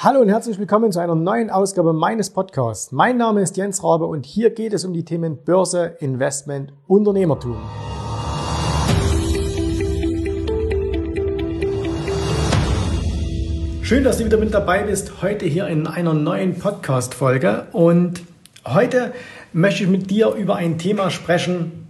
Hallo und herzlich willkommen zu einer neuen Ausgabe meines Podcasts. Mein Name ist Jens Rabe und hier geht es um die Themen Börse, Investment, Unternehmertum. Schön, dass du wieder mit dabei bist, heute hier in einer neuen Podcast-Folge. Und heute möchte ich mit dir über ein Thema sprechen,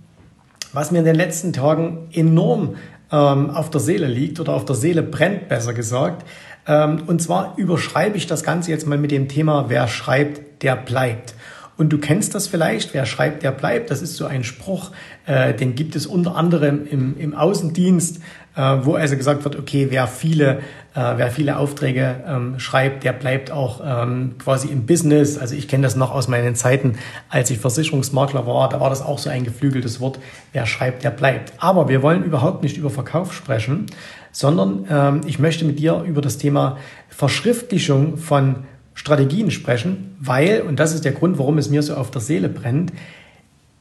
was mir in den letzten Tagen enorm ähm, auf der Seele liegt oder auf der Seele brennt, besser gesagt. Ähm, und zwar überschreibe ich das Ganze jetzt mal mit dem Thema, wer schreibt, der bleibt. Und du kennst das vielleicht, wer schreibt, der bleibt. Das ist so ein Spruch, äh, den gibt es unter anderem im, im Außendienst, äh, wo also gesagt wird, okay, wer viele, äh, wer viele Aufträge ähm, schreibt, der bleibt auch ähm, quasi im Business. Also ich kenne das noch aus meinen Zeiten, als ich Versicherungsmakler war, da war das auch so ein geflügeltes Wort, wer schreibt, der bleibt. Aber wir wollen überhaupt nicht über Verkauf sprechen, sondern ähm, ich möchte mit dir über das Thema Verschriftlichung von Strategien sprechen, weil, und das ist der Grund, warum es mir so auf der Seele brennt,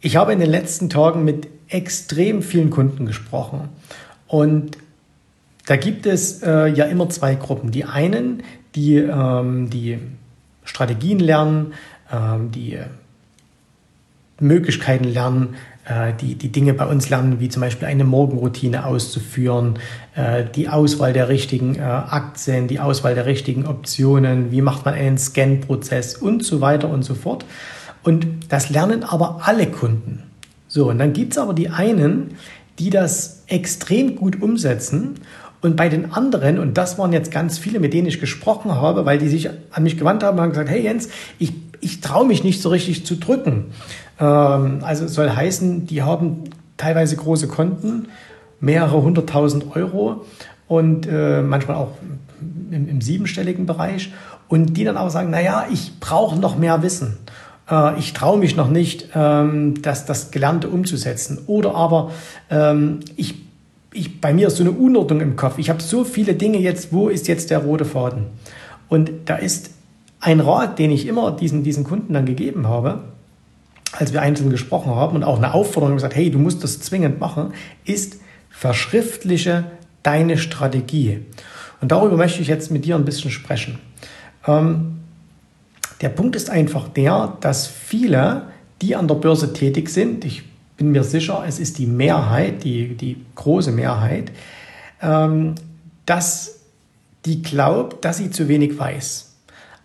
ich habe in den letzten Tagen mit extrem vielen Kunden gesprochen. Und da gibt es äh, ja immer zwei Gruppen. Die einen, die ähm, die Strategien lernen, ähm, die Möglichkeiten lernen, äh, die, die Dinge bei uns lernen, wie zum Beispiel eine Morgenroutine auszuführen, äh, die Auswahl der richtigen äh, Aktien, die Auswahl der richtigen Optionen, wie macht man einen Scan-Prozess und so weiter und so fort. Und das lernen aber alle Kunden. So, und dann gibt es aber die einen, die das extrem gut umsetzen und bei den anderen, und das waren jetzt ganz viele, mit denen ich gesprochen habe, weil die sich an mich gewandt haben, haben gesagt, hey Jens, ich, ich traue mich nicht so richtig zu drücken. Ähm, also soll heißen, die haben teilweise große Konten, mehrere hunderttausend Euro und äh, manchmal auch im, im, siebenstelligen Bereich und die dann aber sagen, naja, ich brauche noch mehr Wissen. Äh, ich traue mich noch nicht, ähm, das, das Gelernte umzusetzen. Oder aber ähm, ich, ich, bei mir ist so eine Unordnung im Kopf. Ich habe so viele Dinge jetzt, wo ist jetzt der rote Faden? Und da ist ein Rat, den ich immer diesen, diesen Kunden dann gegeben habe, als wir einzeln gesprochen haben und auch eine Aufforderung gesagt, hey, du musst das zwingend machen, ist verschriftliche deine Strategie. Und darüber möchte ich jetzt mit dir ein bisschen sprechen. Ähm, der Punkt ist einfach der, dass viele, die an der Börse tätig sind, ich bin mir sicher, es ist die Mehrheit, die, die große Mehrheit, ähm, dass die glaubt, dass sie zu wenig weiß.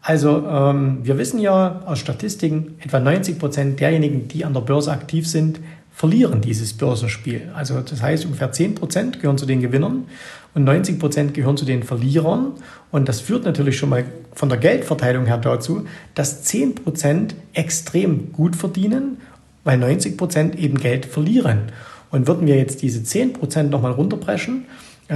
Also ähm, wir wissen ja aus Statistiken, etwa 90 Prozent derjenigen, die an der Börse aktiv sind, verlieren dieses Börsenspiel. Also das heißt, ungefähr 10 Prozent gehören zu den Gewinnern und 90 Prozent gehören zu den Verlierern. Und das führt natürlich schon mal von der Geldverteilung her dazu, dass 10 Prozent extrem gut verdienen, weil 90 Prozent eben Geld verlieren. Und würden wir jetzt diese 10 Prozent nochmal runterbrechen,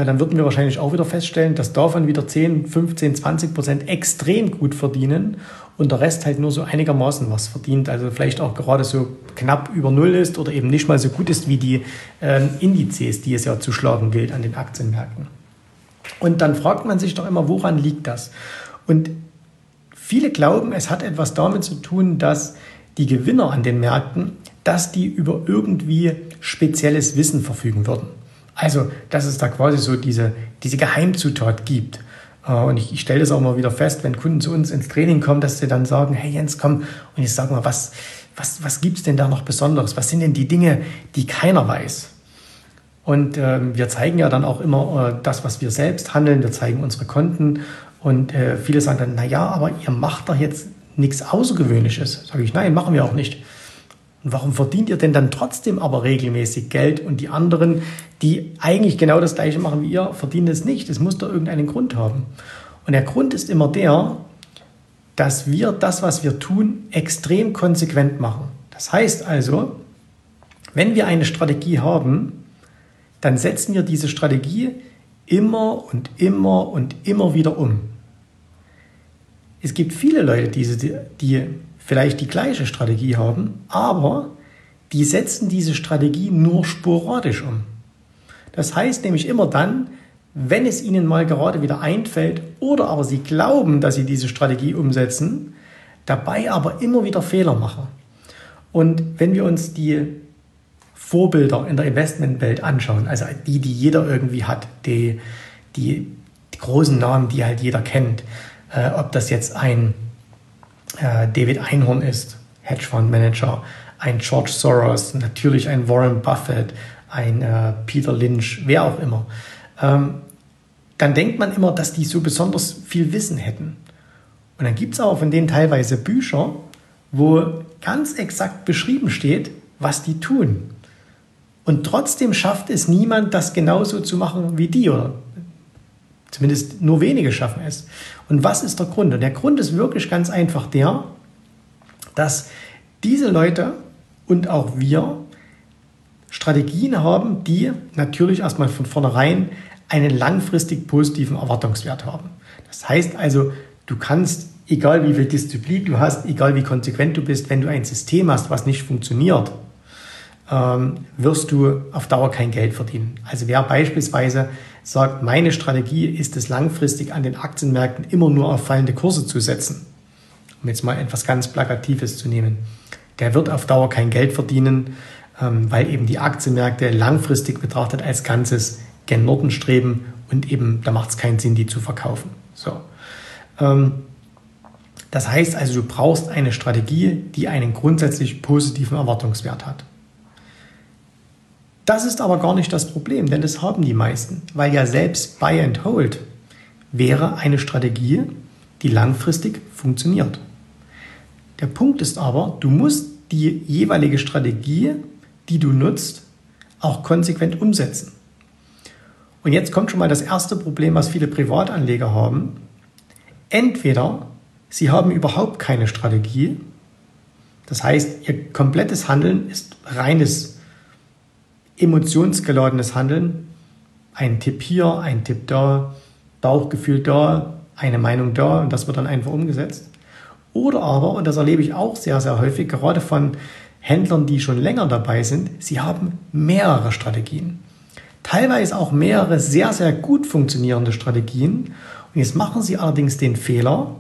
dann würden wir wahrscheinlich auch wieder feststellen, dass davon wieder 10, 15, 20 Prozent extrem gut verdienen und der Rest halt nur so einigermaßen was verdient. Also vielleicht auch gerade so knapp über Null ist oder eben nicht mal so gut ist wie die ähm, Indizes, die es ja zu schlagen gilt an den Aktienmärkten. Und dann fragt man sich doch immer, woran liegt das? Und viele glauben, es hat etwas damit zu tun, dass die Gewinner an den Märkten, dass die über irgendwie spezielles Wissen verfügen würden. Also, dass es da quasi so diese, diese Geheimzutat gibt. Äh, und ich, ich stelle das auch mal wieder fest, wenn Kunden zu uns ins Training kommen, dass sie dann sagen, hey Jens, komm, und ich sage mal, was, was, was gibt es denn da noch Besonderes? Was sind denn die Dinge, die keiner weiß? Und äh, wir zeigen ja dann auch immer äh, das, was wir selbst handeln. Wir zeigen unsere Konten. Und äh, viele sagen dann, na ja, aber ihr macht doch jetzt nichts Außergewöhnliches. Sage ich, nein, machen wir auch nicht. Und warum verdient ihr denn dann trotzdem aber regelmäßig Geld und die anderen, die eigentlich genau das gleiche machen wie ihr, verdienen es nicht? Es muss doch irgendeinen Grund haben. Und der Grund ist immer der, dass wir das, was wir tun, extrem konsequent machen. Das heißt also, wenn wir eine Strategie haben, dann setzen wir diese Strategie immer und immer und immer wieder um. Es gibt viele Leute, die, die vielleicht die gleiche Strategie haben, aber die setzen diese Strategie nur sporadisch um. Das heißt nämlich immer dann, wenn es ihnen mal gerade wieder einfällt oder aber sie glauben, dass sie diese Strategie umsetzen, dabei aber immer wieder Fehler machen. Und wenn wir uns die Vorbilder in der Investmentwelt anschauen, also die, die jeder irgendwie hat, die, die, die großen Namen, die halt jeder kennt, äh, ob das jetzt ein äh, David Einhorn ist, Hedgefondsmanager, ein George Soros, natürlich ein Warren Buffett, ein äh, Peter Lynch, wer auch immer. Ähm, dann denkt man immer, dass die so besonders viel Wissen hätten. Und dann gibt es auch von denen teilweise Bücher, wo ganz exakt beschrieben steht, was die tun. Und trotzdem schafft es niemand, das genauso zu machen wie die, oder zumindest nur wenige schaffen es. Und was ist der Grund? Und der Grund ist wirklich ganz einfach der, dass diese Leute und auch wir Strategien haben, die natürlich erstmal von vornherein einen langfristig positiven Erwartungswert haben. Das heißt also, du kannst, egal wie viel Disziplin du hast, egal wie konsequent du bist, wenn du ein System hast, was nicht funktioniert, ähm, wirst du auf Dauer kein Geld verdienen. Also wer beispielsweise sagt, meine Strategie ist es langfristig an den Aktienmärkten immer nur auf fallende Kurse zu setzen, um jetzt mal etwas ganz Plakatives zu nehmen, der wird auf Dauer kein Geld verdienen, ähm, weil eben die Aktienmärkte langfristig betrachtet als Ganzes gen Norden streben und eben da macht es keinen Sinn, die zu verkaufen. So. Ähm, das heißt also, du brauchst eine Strategie, die einen grundsätzlich positiven Erwartungswert hat. Das ist aber gar nicht das Problem, denn das haben die meisten, weil ja selbst Buy and Hold wäre eine Strategie, die langfristig funktioniert. Der Punkt ist aber, du musst die jeweilige Strategie, die du nutzt, auch konsequent umsetzen. Und jetzt kommt schon mal das erste Problem, was viele Privatanleger haben. Entweder sie haben überhaupt keine Strategie, das heißt, ihr komplettes Handeln ist reines emotionsgeladenes Handeln. Ein Tipp hier, ein Tipp da, Bauchgefühl da, eine Meinung da und das wird dann einfach umgesetzt. Oder aber, und das erlebe ich auch sehr, sehr häufig, gerade von Händlern, die schon länger dabei sind, sie haben mehrere Strategien. Teilweise auch mehrere sehr, sehr gut funktionierende Strategien. Und jetzt machen sie allerdings den Fehler,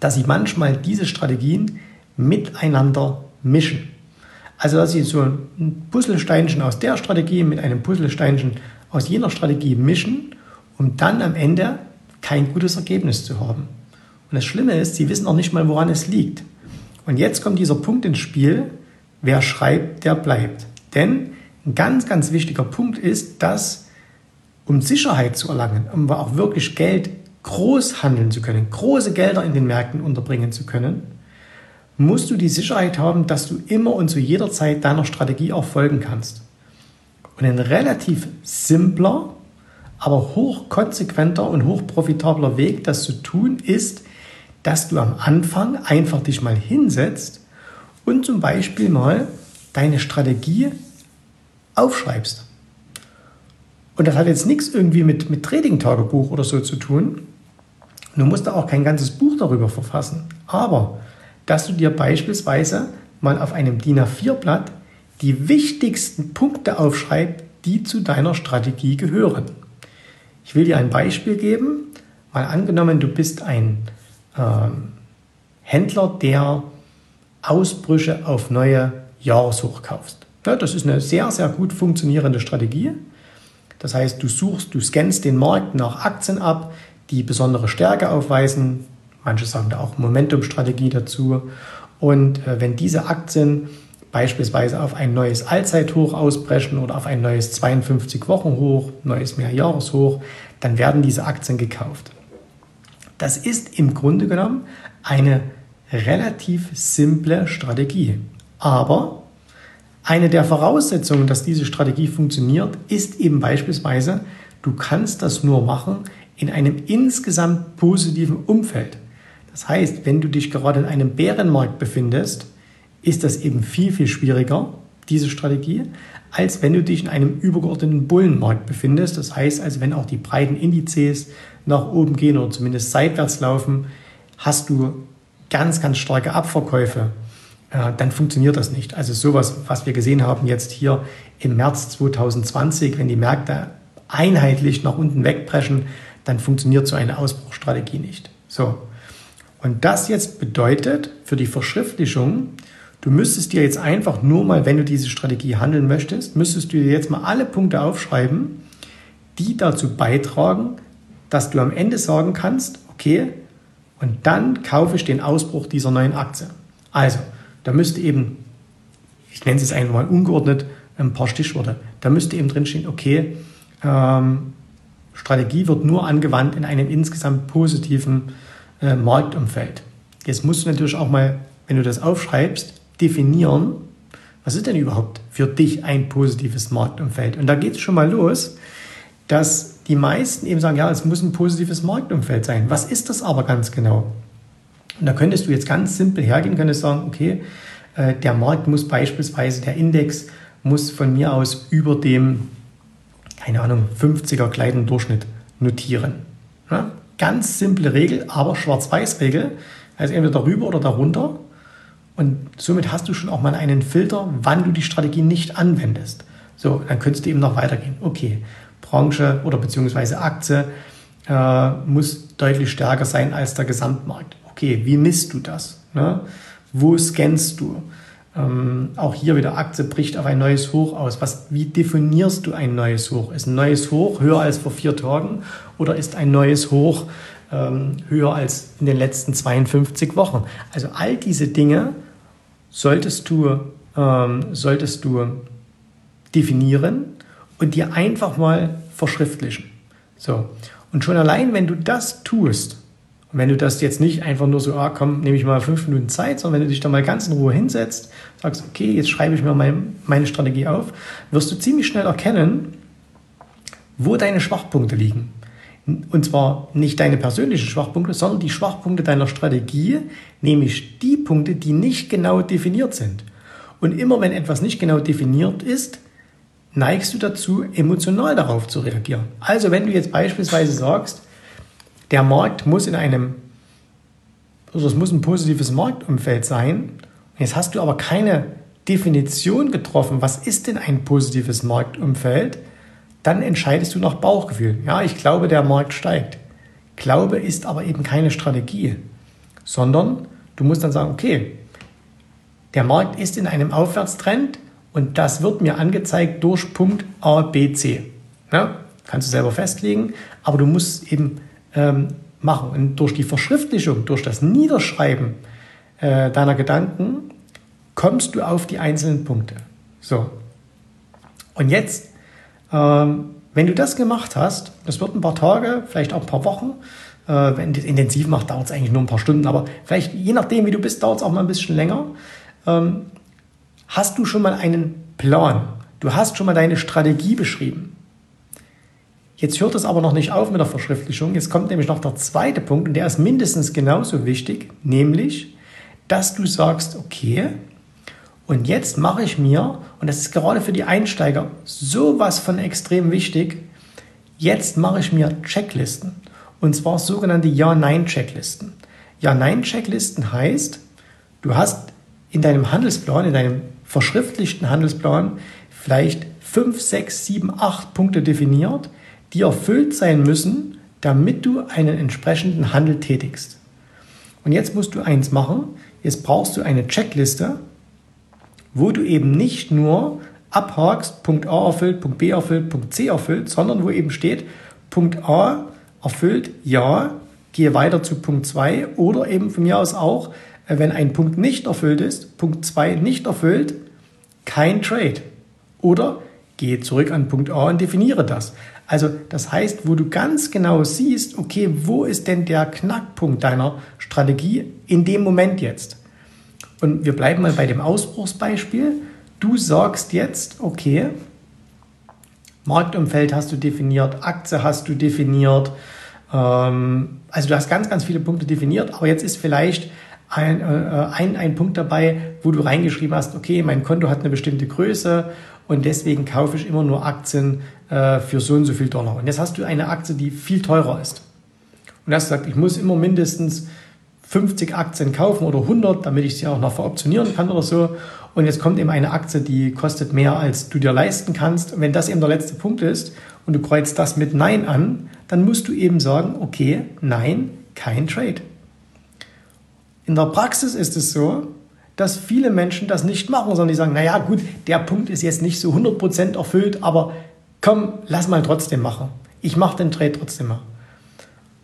dass sie manchmal diese Strategien miteinander mischen. Also dass Sie so ein Puzzlesteinchen aus der Strategie mit einem Puzzlesteinchen aus jener Strategie mischen, um dann am Ende kein gutes Ergebnis zu haben. Und das Schlimme ist, Sie wissen auch nicht mal, woran es liegt. Und jetzt kommt dieser Punkt ins Spiel, wer schreibt, der bleibt. Denn ein ganz, ganz wichtiger Punkt ist, dass um Sicherheit zu erlangen, um auch wirklich Geld groß handeln zu können, große Gelder in den Märkten unterbringen zu können, musst du die Sicherheit haben, dass du immer und zu jeder Zeit deiner Strategie auch folgen kannst. Und ein relativ simpler, aber hochkonsequenter und hochprofitabler Weg, das zu tun, ist, dass du am Anfang einfach dich mal hinsetzt und zum Beispiel mal deine Strategie aufschreibst. Und das hat jetzt nichts irgendwie mit, mit Trading-Tagebuch oder so zu tun. Du musst da auch kein ganzes Buch darüber verfassen. Aber dass du dir beispielsweise mal auf einem DIN A4-Blatt die wichtigsten Punkte aufschreibst, die zu deiner Strategie gehören. Ich will dir ein Beispiel geben. Mal angenommen, du bist ein ähm, Händler, der Ausbrüche auf neue Jahreshoch kaufst. Ja, das ist eine sehr, sehr gut funktionierende Strategie. Das heißt, du suchst, du scannst den Markt nach Aktien ab, die besondere Stärke aufweisen, Manche sagen da auch Momentum-Strategie dazu. Und äh, wenn diese Aktien beispielsweise auf ein neues Allzeithoch ausbrechen oder auf ein neues 52-Wochen-Hoch, neues Mehrjahreshoch, dann werden diese Aktien gekauft. Das ist im Grunde genommen eine relativ simple Strategie. Aber eine der Voraussetzungen, dass diese Strategie funktioniert, ist eben beispielsweise, du kannst das nur machen in einem insgesamt positiven Umfeld. Das heißt, wenn du dich gerade in einem Bärenmarkt befindest, ist das eben viel, viel schwieriger, diese Strategie, als wenn du dich in einem übergeordneten Bullenmarkt befindest. Das heißt also, wenn auch die breiten Indizes nach oben gehen oder zumindest seitwärts laufen, hast du ganz, ganz starke Abverkäufe. Äh, dann funktioniert das nicht. Also sowas, was wir gesehen haben jetzt hier im März 2020, wenn die Märkte einheitlich nach unten wegbrechen, dann funktioniert so eine Ausbruchstrategie nicht. So, und das jetzt bedeutet für die Verschriftlichung, du müsstest dir jetzt einfach nur mal, wenn du diese Strategie handeln möchtest, müsstest du dir jetzt mal alle Punkte aufschreiben, die dazu beitragen, dass du am Ende sagen kannst, okay, Und dann kaufe ich den Ausbruch dieser neuen Aktie. Also, da müsste eben, ich nenne es einfach mal ungeordnet, ein paar Stichworte. Da müsste eben drinstehen, okay, ähm, Strategie wird nur angewandt in einem insgesamt positiven äh, Marktumfeld. Jetzt musst du natürlich auch mal, wenn du das aufschreibst, definieren, was ist denn überhaupt für dich ein positives Marktumfeld? Und da geht es schon mal los, dass die meisten eben sagen, ja, es muss ein positives Marktumfeld sein. Was ist das aber ganz genau? Und da könntest du jetzt ganz simpel hergehen, könntest sagen, okay, äh, der Markt muss beispielsweise, der Index muss von mir aus über dem, keine Ahnung, 50er Kleidendurchschnitt notieren. Ja? Ganz simple Regel, aber Schwarz-Weiß-Regel, also entweder darüber oder darunter. Und somit hast du schon auch mal einen Filter, wann du die Strategie nicht anwendest. So, dann könntest du eben noch weitergehen. Okay, Branche oder beziehungsweise Aktie äh, muss deutlich stärker sein als der Gesamtmarkt. Okay, wie misst du das? Ne? Wo scannst du? Ähm, auch hier wieder Aktie bricht auf ein neues Hoch aus. Was, wie definierst du ein neues Hoch? Ist ein neues Hoch höher als vor vier Tagen oder ist ein neues Hoch ähm, höher als in den letzten 52 Wochen? Also all diese Dinge solltest du, ähm, solltest du definieren und dir einfach mal verschriftlichen. So. Und schon allein, wenn du das tust, und wenn du das jetzt nicht einfach nur so, ah, komm, nehme ich mal fünf Minuten Zeit, sondern wenn du dich da mal ganz in Ruhe hinsetzt, sagst, okay, jetzt schreibe ich mir mein, meine Strategie auf, wirst du ziemlich schnell erkennen, wo deine Schwachpunkte liegen. Und zwar nicht deine persönlichen Schwachpunkte, sondern die Schwachpunkte deiner Strategie, nämlich die Punkte, die nicht genau definiert sind. Und immer wenn etwas nicht genau definiert ist, neigst du dazu, emotional darauf zu reagieren. Also wenn du jetzt beispielsweise sagst, der Markt muss in einem, also es muss ein positives Marktumfeld sein, jetzt hast du aber keine Definition getroffen, was ist denn ein positives Marktumfeld, dann entscheidest du nach Bauchgefühl. Ja, ich glaube, der Markt steigt. Glaube ist aber eben keine Strategie, sondern du musst dann sagen, okay, der Markt ist in einem Aufwärtstrend und das wird mir angezeigt durch Punkt A, B, C. Ja, kannst du selber festlegen, aber du musst eben ähm, machen. Und durch die Verschriftlichung, durch das Niederschreiben äh, deiner Gedanken kommst du auf die einzelnen Punkte. So. Und jetzt ähm, wenn du das gemacht hast, das wird ein paar Tage, vielleicht auch ein paar Wochen, äh, wenn du es intensiv machst, dauert es eigentlich nur ein paar Stunden, aber vielleicht je nachdem, wie du bist, dauert es auch mal ein bisschen länger. Ähm, hast du schon mal einen Plan? Du hast schon mal deine Strategie beschrieben. Jetzt hört es aber noch nicht auf mit der Verschriftlichung. Jetzt kommt nämlich noch der zweite Punkt und der ist mindestens genauso wichtig, nämlich, dass du sagst, okay, und jetzt mache ich mir, und das ist gerade für die Einsteiger sowas von extrem wichtig, jetzt mache ich mir Checklisten. Und zwar sogenannte Ja-Nein-Checklisten. Ja-Nein-Checklisten heißt, du hast in deinem Handelsplan, in deinem verschriftlichten Handelsplan vielleicht fünf, sechs, sieben, acht Punkte definiert, die erfüllt sein müssen, damit du einen entsprechenden Handel tätigst. Und jetzt musst du eins machen. Jetzt brauchst du eine Checkliste, wo du eben nicht nur abhakst, Punkt A erfüllt, Punkt B erfüllt, Punkt C erfüllt, sondern wo eben steht, Punkt A erfüllt, ja, gehe weiter zu Punkt 2 oder eben von mir aus auch, äh, wenn ein Punkt nicht erfüllt ist, Punkt 2 nicht erfüllt, kein Trade. Oder gehe zurück an Punkt A und definiere das. Also das heißt, wo du ganz genau siehst, okay, wo ist denn der Knackpunkt deiner Strategie in dem Moment jetzt? Und wir bleiben mal bei dem Ausbruchsbeispiel. Du sagst jetzt, okay, Marktumfeld hast du definiert, Aktie hast du definiert. Ähm, also du hast ganz, ganz viele Punkte definiert, aber jetzt ist vielleicht ein, äh, ein, ein Punkt dabei, wo du reingeschrieben hast, okay, mein Konto hat eine bestimmte Größe und deswegen kaufe ich immer nur Aktien äh, für so und so viel Dollar. Und jetzt hast du eine Aktie, die viel teurer ist. Und hast gesagt, ich muss immer mindestens 50 Aktien kaufen oder 100, damit ich sie auch noch veroptionieren kann oder so. Und jetzt kommt eben eine Aktie, die kostet mehr, als du dir leisten kannst. Und wenn das eben der letzte Punkt ist und du kreuzt das mit Nein an, dann musst du eben sagen, okay, nein, kein Trade. In der Praxis ist es so, dass viele Menschen das nicht machen, sondern die sagen, naja gut, der Punkt ist jetzt nicht so 100% erfüllt, aber komm, lass mal trotzdem machen. Ich mache den Trade trotzdem mal.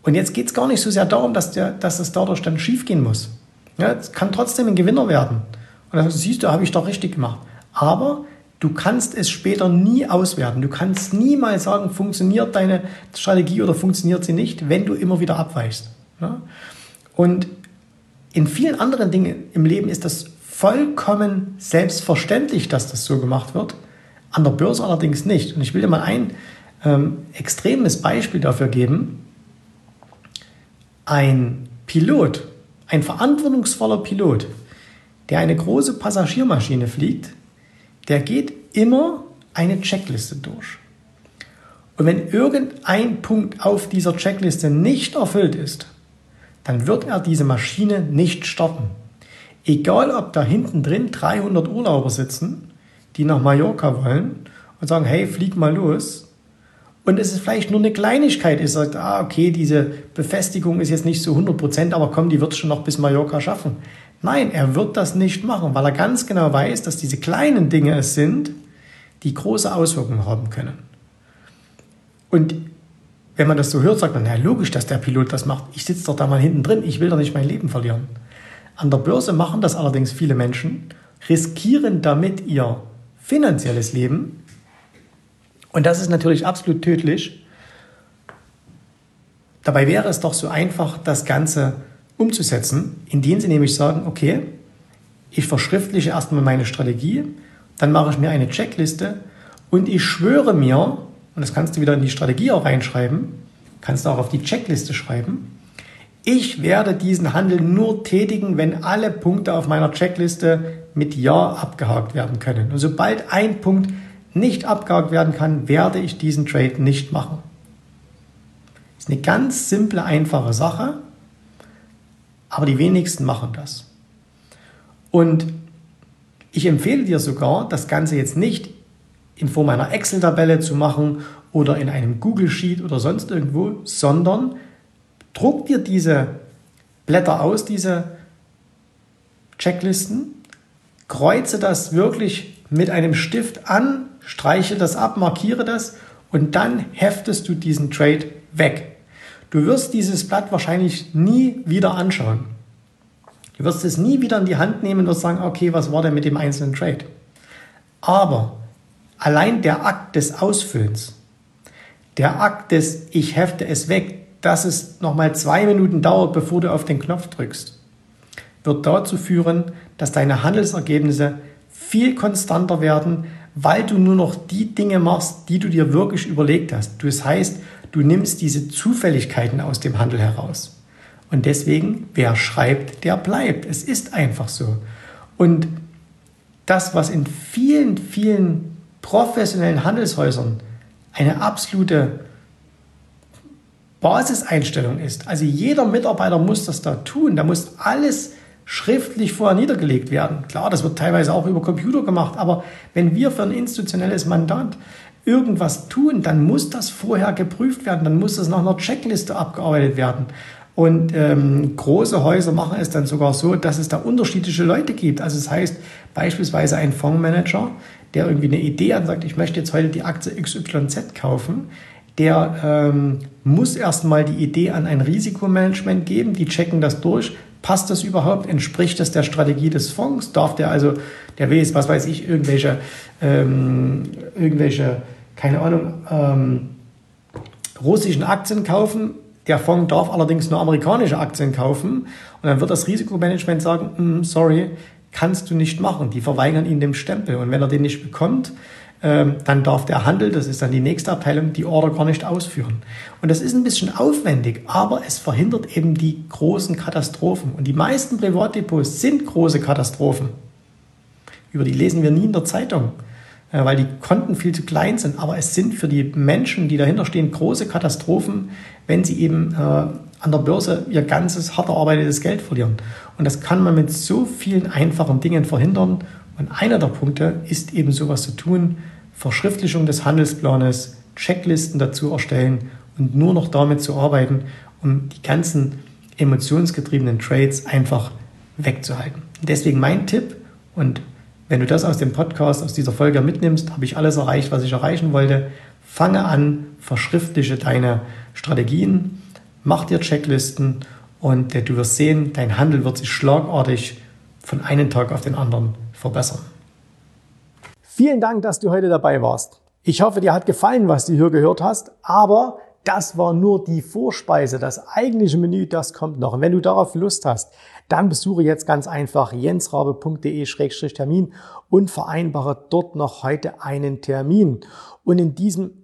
Und jetzt geht es gar nicht so sehr darum, dass, der, dass es dadurch dann schief gehen muss. Ja, es kann trotzdem ein Gewinner werden. Und dann siehst du, habe ich doch richtig gemacht. Aber du kannst es später nie auswerten. Du kannst niemals sagen, funktioniert deine Strategie oder funktioniert sie nicht, wenn du immer wieder abweichst. Ja? Und in vielen anderen Dingen im Leben ist das vollkommen selbstverständlich, dass das so gemacht wird. An der Börse allerdings nicht. Und ich will dir mal ein ähm, extremes Beispiel dafür geben. Ein Pilot, ein verantwortungsvoller Pilot, der eine große Passagiermaschine fliegt, der geht immer eine Checkliste durch. Und wenn irgendein Punkt auf dieser Checkliste nicht erfüllt ist, dann wird er diese Maschine nicht starten. Egal, ob da hinten drin 300 Urlauber sitzen, die nach Mallorca wollen und sagen, hey, flieg mal los. Und es ist vielleicht nur eine Kleinigkeit. Ihr sagt, ah, okay, diese Befestigung ist jetzt nicht so 100 Prozent, aber komm, die wird es schon noch bis Mallorca schaffen. Nein, er wird das nicht machen, weil er ganz genau weiß, dass diese kleinen Dinge es sind, die große Auswirkungen haben können. Und wenn man das so hört, sagt man, ja, logisch, dass der Pilot das macht. Ich sitze doch da mal hinten drin, ich will doch nicht mein Leben verlieren. An der Börse machen das allerdings viele Menschen, riskieren damit ihr finanzielles Leben. Und das ist natürlich absolut tödlich. Dabei wäre es doch so einfach, das Ganze umzusetzen, indem sie nämlich sagen, okay, ich verschriftliche erstmal meine Strategie, dann mache ich mir eine Checkliste und ich schwöre mir, und das kannst du wieder in die Strategie auch reinschreiben, kannst du auch auf die Checkliste schreiben, ich werde diesen Handel nur tätigen, wenn alle Punkte auf meiner Checkliste mit Ja abgehakt werden können. Und sobald ein Punkt nicht abgehakt werden kann, werde ich diesen Trade nicht machen. Das ist eine ganz simple, einfache Sache, aber die wenigsten machen das. Und ich empfehle dir sogar, das Ganze jetzt nicht in Form einer Excel-Tabelle zu machen oder in einem Google Sheet oder sonst irgendwo, sondern druck dir diese Blätter aus, diese Checklisten, kreuze das wirklich mit einem Stift an, streiche das ab, markiere das und dann heftest du diesen Trade weg. Du wirst dieses Blatt wahrscheinlich nie wieder anschauen. Du wirst es nie wieder in die Hand nehmen und sagen, okay, was war denn mit dem einzelnen Trade? Aber allein der Akt des Ausfüllens, der Akt des Ich hefte es weg, dass es nochmal zwei Minuten dauert, bevor du auf den Knopf drückst, wird dazu führen, dass deine Handelsergebnisse viel konstanter werden, weil du nur noch die Dinge machst, die du dir wirklich überlegt hast. Das heißt, du nimmst diese Zufälligkeiten aus dem Handel heraus. Und deswegen, wer schreibt, der bleibt. Es ist einfach so. Und das, was in vielen, vielen professionellen Handelshäusern eine absolute Basiseinstellung ist. Also jeder Mitarbeiter muss das da tun. Da muss alles schriftlich vorher niedergelegt werden. Klar, das wird teilweise auch über Computer gemacht, aber wenn wir für ein institutionelles Mandat irgendwas tun, dann muss das vorher geprüft werden, dann muss das nach einer Checkliste abgearbeitet werden. Und ähm, große Häuser machen es dann sogar so, dass es da unterschiedliche Leute gibt. Also das heißt beispielsweise ein Fondsmanager, der irgendwie eine Idee hat und sagt, ich möchte jetzt heute die Aktie XYZ kaufen, der ähm, muss erstmal die Idee an ein Risikomanagement geben, die checken das durch, passt das überhaupt, entspricht das der Strategie des Fonds, darf der also, der will jetzt, was weiß ich, irgendwelche, ähm, irgendwelche, keine Ahnung, ähm, russischen Aktien kaufen, der Fonds darf allerdings nur amerikanische Aktien kaufen. Und dann wird das Risikomanagement sagen, mm, sorry, kannst du nicht machen. Die verweigern ihn dem Stempel und wenn er den nicht bekommt, ähm, dann darf der Handel, das ist dann die nächste Abteilung, die Order gar nicht ausführen. Und das ist ein bisschen aufwendig, aber es verhindert eben die großen Katastrophen. Und die meisten Privatdepots sind große Katastrophen. Über die lesen wir nie in der Zeitung, äh, weil die Konten viel zu klein sind. Aber es sind für die Menschen, die dahinter stehen, große Katastrophen, wenn sie eben äh, an der Börse ihr ganzes hart erarbeitetes Geld verlieren. Und das kann man mit so vielen einfachen Dingen verhindern. Und einer der Punkte ist eben sowas zu tun, Verschriftlichung des Handelsplanes, Checklisten dazu erstellen und nur noch damit zu arbeiten, um die ganzen emotionsgetriebenen Trades einfach wegzuhalten. Deswegen mein Tipp und wenn du das aus dem Podcast, aus dieser Folge mitnimmst, habe ich alles erreicht, was ich erreichen wollte. Fange an, verschriftliche deine Strategien, Mach dir Checklisten und du wirst sehen, dein Handel wird sich schlagartig von einem Tag auf den anderen verbessern. Vielen Dank, dass du heute dabei warst. Ich hoffe, dir hat gefallen, was du hier gehört hast, aber das war nur die Vorspeise. Das eigentliche Menü, das kommt noch. Und wenn du darauf Lust hast, dann besuche jetzt ganz einfach jensrabe.de-termin und vereinbare dort noch heute einen Termin. Und in diesem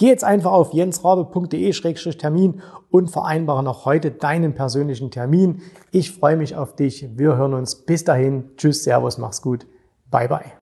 geh jetzt einfach auf jensrabe.de-termin und vereinbare noch heute deinen persönlichen Termin. Ich freue mich auf dich. Wir hören uns. Bis dahin. Tschüss, Servus, mach's gut. Bye bye.